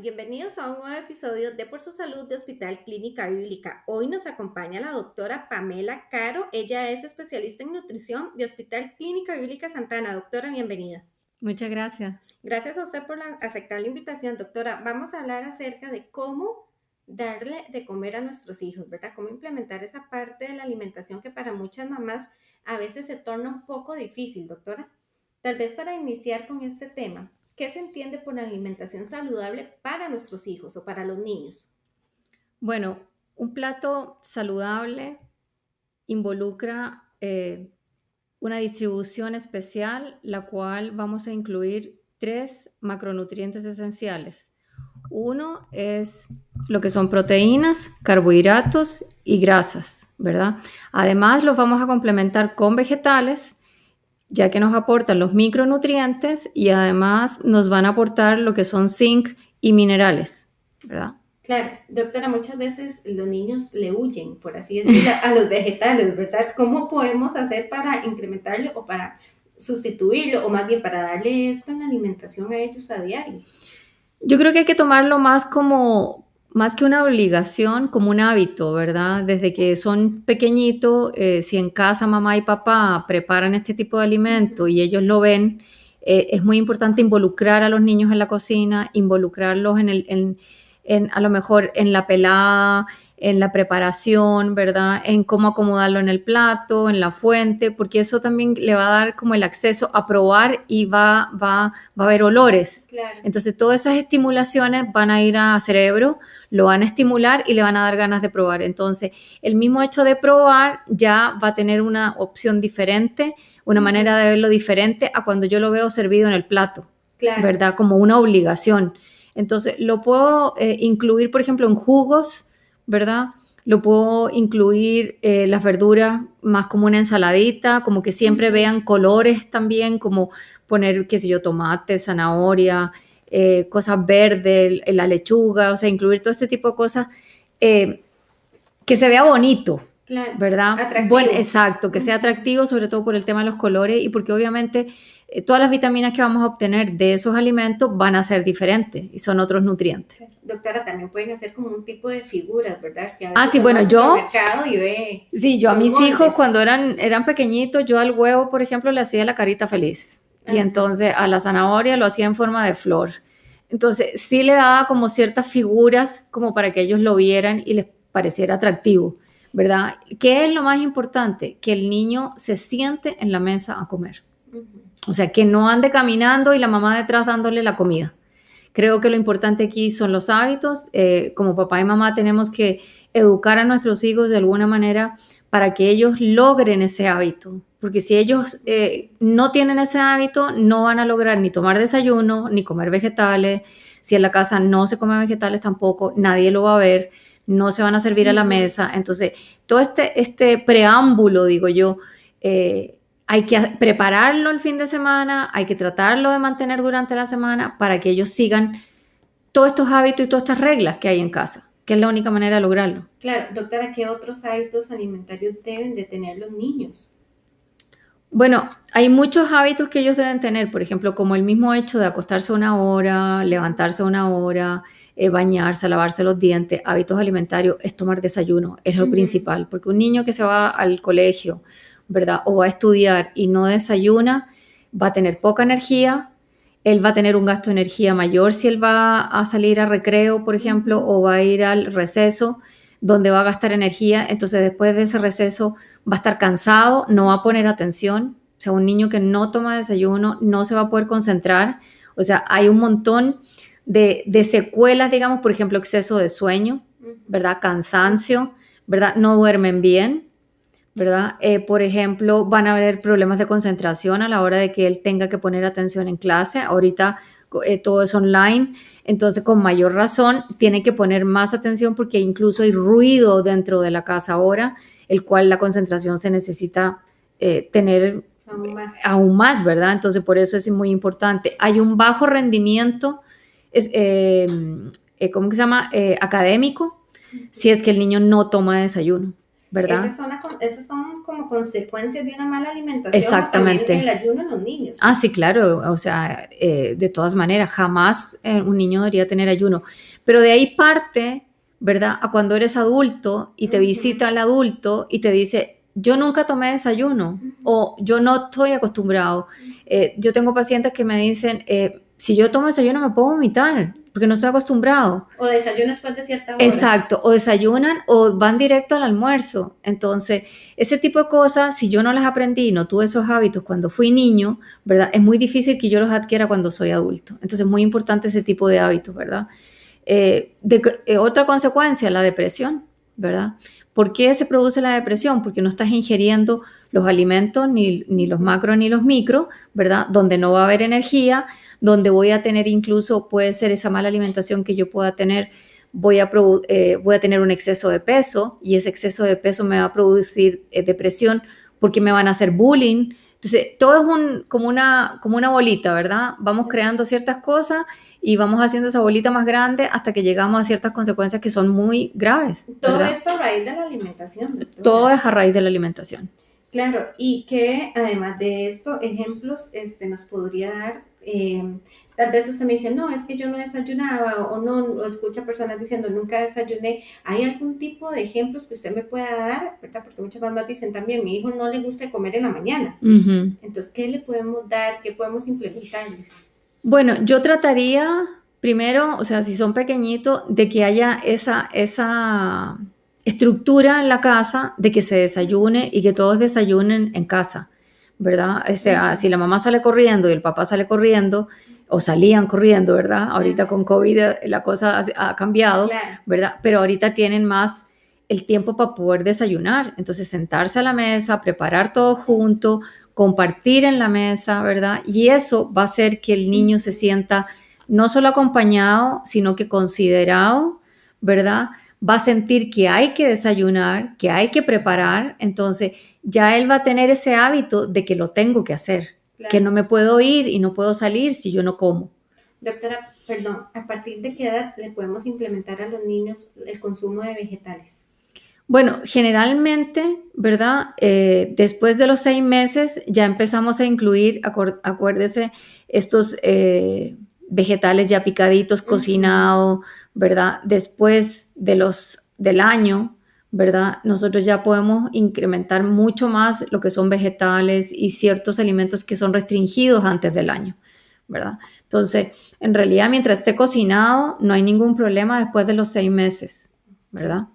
bienvenidos a un nuevo episodio de Por su Salud de Hospital Clínica Bíblica. Hoy nos acompaña la doctora Pamela Caro. Ella es especialista en nutrición de Hospital Clínica Bíblica Santana. Doctora, bienvenida. Muchas gracias. Gracias a usted por aceptar la invitación, doctora. Vamos a hablar acerca de cómo darle de comer a nuestros hijos, ¿verdad? Cómo implementar esa parte de la alimentación que para muchas mamás a veces se torna un poco difícil, doctora. Tal vez para iniciar con este tema, ¿qué se entiende por alimentación saludable para nuestros hijos o para los niños? Bueno, un plato saludable involucra eh, una distribución especial, la cual vamos a incluir tres macronutrientes esenciales. Uno es lo que son proteínas, carbohidratos y grasas, ¿verdad? Además, los vamos a complementar con vegetales, ya que nos aportan los micronutrientes y además nos van a aportar lo que son zinc y minerales, ¿verdad? Claro, doctora, muchas veces los niños le huyen, por así decirlo, a los vegetales, ¿verdad? ¿Cómo podemos hacer para incrementarlo o para sustituirlo o más bien para darle esto en la alimentación a ellos a diario? Yo creo que hay que tomarlo más como, más que una obligación, como un hábito, ¿verdad? Desde que son pequeñitos, eh, si en casa mamá y papá preparan este tipo de alimento y ellos lo ven, eh, es muy importante involucrar a los niños en la cocina, involucrarlos en, el, en, en a lo mejor en la pelada, en la preparación, ¿verdad? En cómo acomodarlo en el plato, en la fuente, porque eso también le va a dar como el acceso a probar y va, va, va a haber olores. Entonces, todas esas estimulaciones van a ir a cerebro, lo van a estimular y le van a dar ganas de probar. Entonces, el mismo hecho de probar ya va a tener una opción diferente, una manera de verlo diferente a cuando yo lo veo servido en el plato, ¿verdad? Como una obligación. Entonces, lo puedo eh, incluir, por ejemplo, en jugos, ¿verdad? Lo puedo incluir eh, las verduras más como una ensaladita, como que siempre vean colores también, como poner, qué sé yo, tomate, zanahoria, eh, cosas verdes, la lechuga, o sea, incluir todo este tipo de cosas eh, que se vea bonito, ¿verdad? Bueno, exacto, que sea atractivo, sobre todo por el tema de los colores y porque obviamente eh, todas las vitaminas que vamos a obtener de esos alimentos van a ser diferentes y son otros nutrientes. Doctora, también pueden hacer como un tipo de figuras, ¿verdad? ah, sí, bueno, yo... Y sí, yo a mis hijos cuando eran, eran pequeñitos, yo al huevo, por ejemplo, le hacía la carita feliz. Y entonces a la zanahoria lo hacía en forma de flor. Entonces sí le daba como ciertas figuras como para que ellos lo vieran y les pareciera atractivo, ¿verdad? ¿Qué es lo más importante? Que el niño se siente en la mesa a comer. O sea, que no ande caminando y la mamá detrás dándole la comida. Creo que lo importante aquí son los hábitos. Eh, como papá y mamá tenemos que educar a nuestros hijos de alguna manera para que ellos logren ese hábito. Porque si ellos eh, no tienen ese hábito, no van a lograr ni tomar desayuno, ni comer vegetales. Si en la casa no se come vegetales tampoco, nadie lo va a ver, no se van a servir a la mesa. Entonces, todo este, este preámbulo, digo yo, eh, hay que prepararlo el fin de semana, hay que tratarlo de mantener durante la semana para que ellos sigan todos estos hábitos y todas estas reglas que hay en casa, que es la única manera de lograrlo. Claro, doctora, ¿qué otros hábitos alimentarios deben de tener los niños? Bueno, hay muchos hábitos que ellos deben tener, por ejemplo, como el mismo hecho de acostarse una hora, levantarse una hora, eh, bañarse, lavarse los dientes, hábitos alimentarios, es tomar desayuno, es lo principal, porque un niño que se va al colegio, ¿verdad? O va a estudiar y no desayuna, va a tener poca energía, él va a tener un gasto de energía mayor si él va a salir a recreo, por ejemplo, o va a ir al receso, donde va a gastar energía. Entonces, después de ese receso, va a estar cansado, no va a poner atención. O sea, un niño que no toma desayuno no se va a poder concentrar. O sea, hay un montón de, de secuelas, digamos, por ejemplo, exceso de sueño, ¿verdad? Cansancio, ¿verdad? No duermen bien. ¿Verdad? Eh, por ejemplo, van a haber problemas de concentración a la hora de que él tenga que poner atención en clase. Ahorita eh, todo es online, entonces con mayor razón tiene que poner más atención porque incluso hay ruido dentro de la casa ahora, el cual la concentración se necesita eh, tener aún más. ¿verdad? Entonces por eso es muy importante. Hay un bajo rendimiento, es, ¿cómo se llama? académico, si es que el niño no toma desayuno. ¿Verdad? Esas son, esas son, como consecuencias de una mala alimentación. Exactamente. el ayuno en los niños. Ah, sí, claro. O sea, eh, de todas maneras, jamás eh, un niño debería tener ayuno. Pero de ahí parte, ¿verdad? A cuando eres adulto y te visita el adulto y te dice, yo nunca tomé desayuno o yo no estoy acostumbrado. Eh, yo tengo pacientes que me dicen, si yo tomo desayuno me puedo vomitar porque no estoy acostumbrado. O desayunan después de cierta hora. Exacto, o desayunan o van directo al almuerzo. Entonces, ese tipo de cosas, si yo no las aprendí, no tuve esos hábitos cuando fui niño, ¿verdad? Es muy difícil que yo los adquiera cuando soy adulto. Entonces, es muy importante ese tipo de hábitos, ¿verdad? Eh, eh, otra consecuencia, la depresión, ¿verdad? ¿Por qué se produce la depresión? Porque no estás ingiriendo los alimentos, ni, ni los macro ni los micro, ¿verdad? Donde no va a haber energía, donde voy a tener incluso, puede ser esa mala alimentación que yo pueda tener, voy a, eh, voy a tener un exceso de peso y ese exceso de peso me va a producir eh, depresión porque me van a hacer bullying. Entonces, todo es un, como, una, como una bolita, ¿verdad? Vamos creando ciertas cosas y vamos haciendo esa bolita más grande hasta que llegamos a ciertas consecuencias que son muy graves. Todo esto a raíz de la alimentación. Todo es a raíz de la alimentación. Claro, y que además de esto, ejemplos este, nos podría dar eh, tal vez usted me dice, no, es que yo no desayunaba o no, o escucha personas diciendo, nunca desayuné. ¿Hay algún tipo de ejemplos que usted me pueda dar? ¿verdad? Porque muchas mamás dicen también, mi hijo no le gusta comer en la mañana. Entonces, ¿qué le podemos dar? ¿Qué podemos implementarles? Bueno, yo trataría primero, o sea, si son pequeñitos, de que haya esa, esa estructura en la casa de que se desayune y que todos desayunen en casa. ¿Verdad? O sea, si la mamá sale corriendo y el papá sale corriendo, o salían corriendo, ¿verdad? Ahorita con COVID eh, la cosa ha, cambiado, ¿verdad? Pero ahorita tienen más el tiempo para poder desayunar. Entonces, sentarse a la mesa, preparar todo junto, compartir en la mesa, ¿verdad? Y eso va a hacer que el niño se sienta no solo acompañado, sino que considerado, ¿verdad? Va a sentir que hay que desayunar, que hay que preparar. Entonces, ya él va a tener ese hábito de que lo tengo que hacer, que no me puedo ir y no puedo salir si yo no como. Doctora, perdón, ¿a partir de qué edad le podemos implementar a los niños el consumo de vegetales? Bueno, generalmente, ¿verdad? Eh, después de los seis meses ya empezamos a incluir, acuérdese, estos eh, vegetales ya picaditos, cocinados, ¿verdad? Después de los, del año, ¿verdad? Nosotros ya podemos incrementar mucho más lo que son vegetales y ciertos alimentos que son restringidos antes del año, ¿verdad? Entonces, en realidad, mientras esté cocinado, no hay ningún problema después de los seis meses, ¿verdad?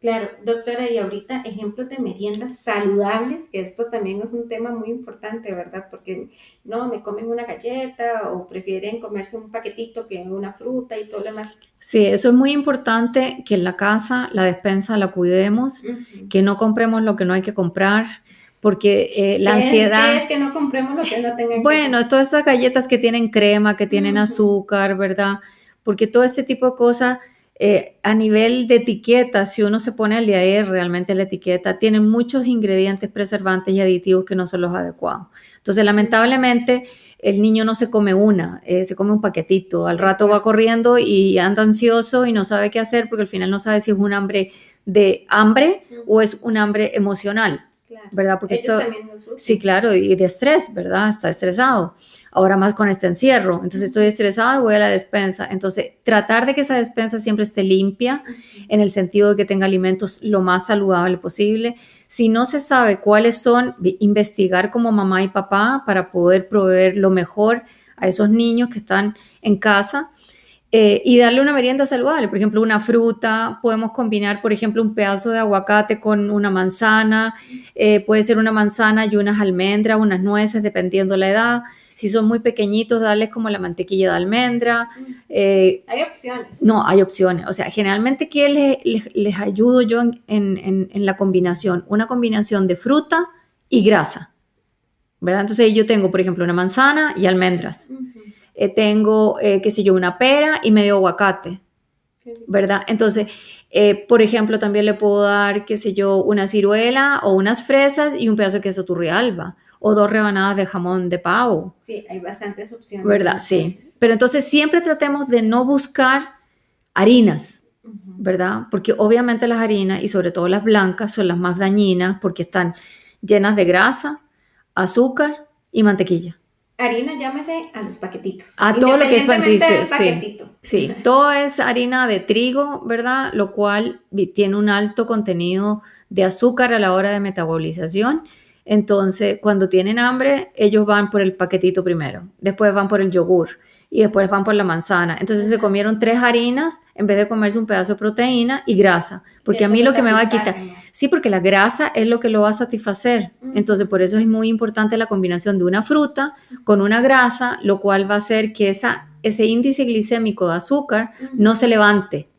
Claro, doctora, y ahorita ejemplos de meriendas saludables, que esto también es un tema muy importante, ¿verdad? Porque no, me comen una galleta o prefieren comerse un paquetito que una fruta y todo lo demás. Sí, eso es muy importante que en la casa la despensa la cuidemos, que no compremos lo que no hay que comprar, porque eh, la ansiedad... Es, que no compremos lo que no tengan Bueno, todas esas galletas que tienen crema, que tienen azúcar, ¿verdad? Porque todo este tipo de cosas eh, a nivel de etiqueta, si uno se pone a leer realmente la etiqueta, tiene muchos ingredientes preservantes y aditivos que no son los adecuados. Entonces, lamentablemente, el niño no se come una, eh, se come un paquetito. Al rato va corriendo y anda ansioso y no sabe qué hacer porque al final no sabe si es un hambre de hambre o es un hambre emocional, ¿verdad? Porque esto, sí, claro, y de estrés, ¿verdad? Está estresado ahora más con este encierro, entonces estoy estresada y voy a la despensa. Entonces, tratar de que esa despensa siempre esté limpia, en el sentido de que tenga alimentos lo más saludable posible. Si no se sabe cuáles son, investigar como mamá y papá para poder proveer lo mejor a esos niños que están en casa. Eh, y darle una merienda saludable, por ejemplo, una fruta, podemos combinar, por ejemplo, un pedazo de aguacate con una manzana, eh, puede ser una manzana y unas almendras, unas nueces, dependiendo la edad. Si son muy pequeñitos, darles como la mantequilla de almendra. Eh, hay opciones. No, hay opciones. O sea, generalmente, ¿qué les, les, ayudo yo en, la combinación? Una combinación de fruta y grasa. ¿Verdad? Entonces yo tengo, por ejemplo, una manzana y almendras. Eh, tengo, eh, qué sé yo, una pera y medio aguacate. ¿Verdad? Entonces, por ejemplo, también le puedo dar, qué sé yo, una ciruela o unas fresas y un pedazo de queso turrialba o dos rebanadas de jamón de pavo. Sí, hay bastantes opciones. ¿Verdad? Sí. Pero entonces siempre tratemos de no buscar harinas, ¿verdad? Porque obviamente las harinas y sobre todo las blancas son las más dañinas porque están llenas de grasa, azúcar y mantequilla. Harina, llámese a los paquetitos. A todo lo que es paquetito. Sí, sí, todo es harina de trigo, ¿verdad? Lo cual tiene un alto contenido de azúcar a la hora de metabolización. Entonces, cuando tienen hambre, ellos van por el paquetito primero, después van por el yogur y después van por la manzana. Entonces se comieron tres harinas en vez de comerse un pedazo de proteína y grasa, porque a mí lo que me va a quitar, sí, porque la grasa es lo que lo va a satisfacer. Entonces por eso es muy importante la combinación de una fruta con una grasa, lo cual va a hacer que esa, ese índice glicémico de azúcar no se levante.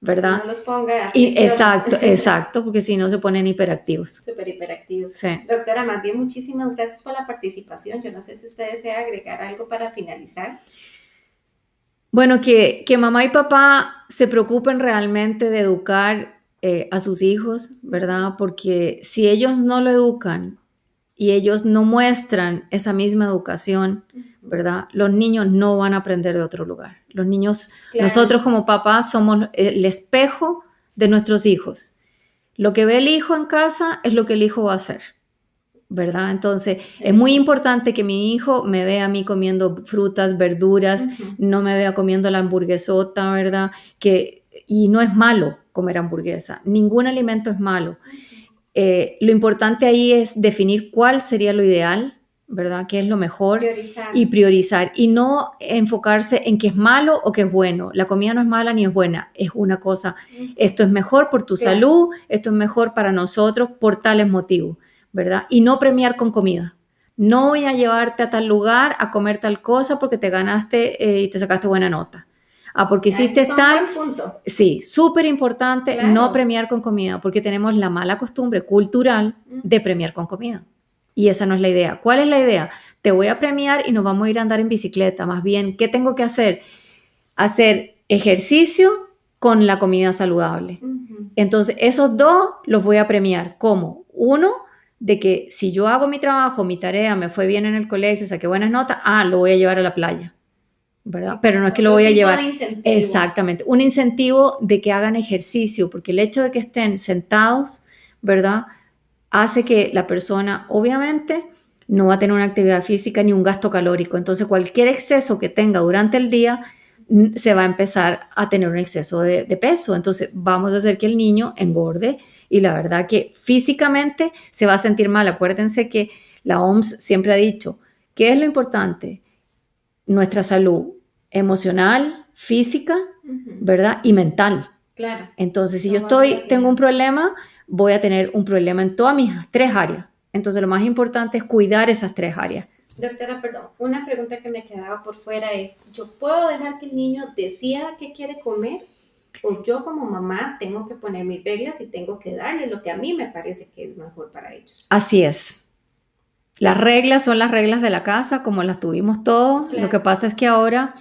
¿verdad? No los ponga. Y, exacto, exacto, porque si no se ponen hiperactivos. Súper hiperactivos. Sí. Doctora, más bien muchísimas gracias por la participación. Yo no sé si usted desea agregar algo para finalizar. Bueno, que, que mamá y papá se preocupen realmente de educar eh, a sus hijos, ¿verdad? Porque si ellos no lo educan y ellos no muestran esa misma educación, ¿verdad? Los niños no van a aprender de otro lugar. Los niños, nosotros como papás somos el espejo de nuestros hijos. Lo que ve el hijo en casa es lo que el hijo va a hacer, ¿verdad? Entonces, es muy importante que mi hijo me vea a mí comiendo frutas, verduras, no me vea comiendo la hamburguesota, ¿verdad? Que, y no es malo comer hamburguesa, ningún alimento es malo. Eh, lo importante ahí es definir cuál sería lo ideal, ¿verdad? ¿Qué es lo mejor? Y priorizar. Y no enfocarse en qué es malo o qué es bueno. La comida no es mala ni es buena, es una cosa. Esto es mejor por tu salud, esto es mejor para nosotros por tales motivos, ¿verdad? Y no premiar con comida. No voy a llevarte a tal lugar a comer tal cosa porque te ganaste eh, y te sacaste buena nota. Ah, porque hiciste tal. Punto. Sí, súper importante no premiar con comida, porque tenemos la mala costumbre cultural de premiar con comida. Y esa no es la idea. ¿Cuál es la idea? Te voy a premiar y nos vamos a ir a andar en bicicleta. Más bien, ¿qué tengo que hacer? Hacer ejercicio con la comida saludable. Entonces, esos dos los voy a premiar. ¿Cómo? Uno, de que si yo hago mi trabajo, mi tarea, me fue bien en el colegio, saqué buenas notas, ah, lo voy a llevar a la playa. ¿Verdad? Pero no es que lo voy a llevar. Exactamente, un incentivo de que hagan ejercicio, porque el hecho de que estén sentados, ¿verdad? hace que la persona obviamente no va a tener una actividad física ni un gasto calórico. Entonces cualquier exceso que tenga durante el día mm, se va a empezar a tener un exceso de, peso. Entonces vamos a hacer que el niño engorde y la verdad que físicamente se va a sentir mal. Acuérdense que la OMS siempre ha dicho, ¿qué es lo importante? Nuestra salud emocional, física, ¿verdad? Y mental. Claro. Entonces, si yo estoy, tengo un problema, voy a tener un problema en todas mis tres áreas. Entonces lo más importante es cuidar esas tres áreas. Doctora, perdón, una pregunta que me quedaba por fuera es, ¿yo puedo dejar que el niño decida qué quiere comer? ¿O yo como mamá tengo que poner mis reglas y tengo que darle lo que a mí me parece que es mejor para ellos? Así es. Las reglas son las reglas de la casa, como las tuvimos todos. Lo que pasa es que ahora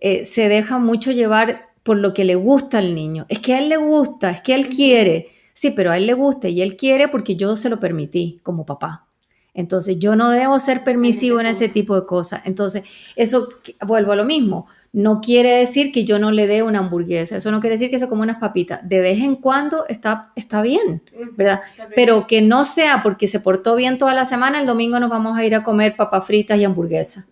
eh, se deja mucho llevar por lo que le gusta al niño. Es que a él le gusta, es que él quiere. Sí, pero a él le gusta y él quiere porque yo se lo permití como papá. Entonces yo no debo ser permisivo en ese tipo de cosas. Entonces, eso vuelvo a lo mismo. No quiere decir que yo no le dé una hamburguesa, eso no quiere decir que se coma unas papitas. De vez en cuando está, está bien, ¿verdad? Pero que no sea porque se portó bien toda la semana, el domingo nos vamos a ir a comer papas fritas y hamburguesas,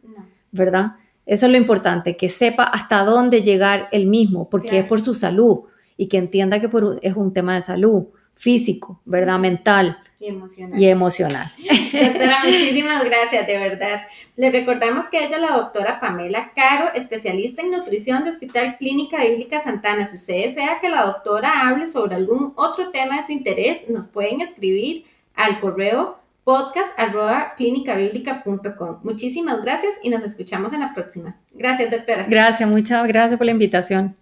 ¿verdad? Eso es lo importante, que sepa hasta dónde llegar él mismo, porque es por su salud y que entienda que es un tema de salud físico, ¿verdad? Mental. Y emocional. Y emocional. Doctora, muchísimas gracias, de verdad. Le recordamos que ella es la doctora Pamela Caro, especialista en nutrición de Hospital Clínica Bíblica Santana. Si usted desea que la doctora hable sobre algún otro tema de su interés, nos pueden escribir al correo podcast arroba Muchísimas gracias y nos escuchamos en la próxima. Gracias, doctora. Gracias, muchas gracias por la invitación.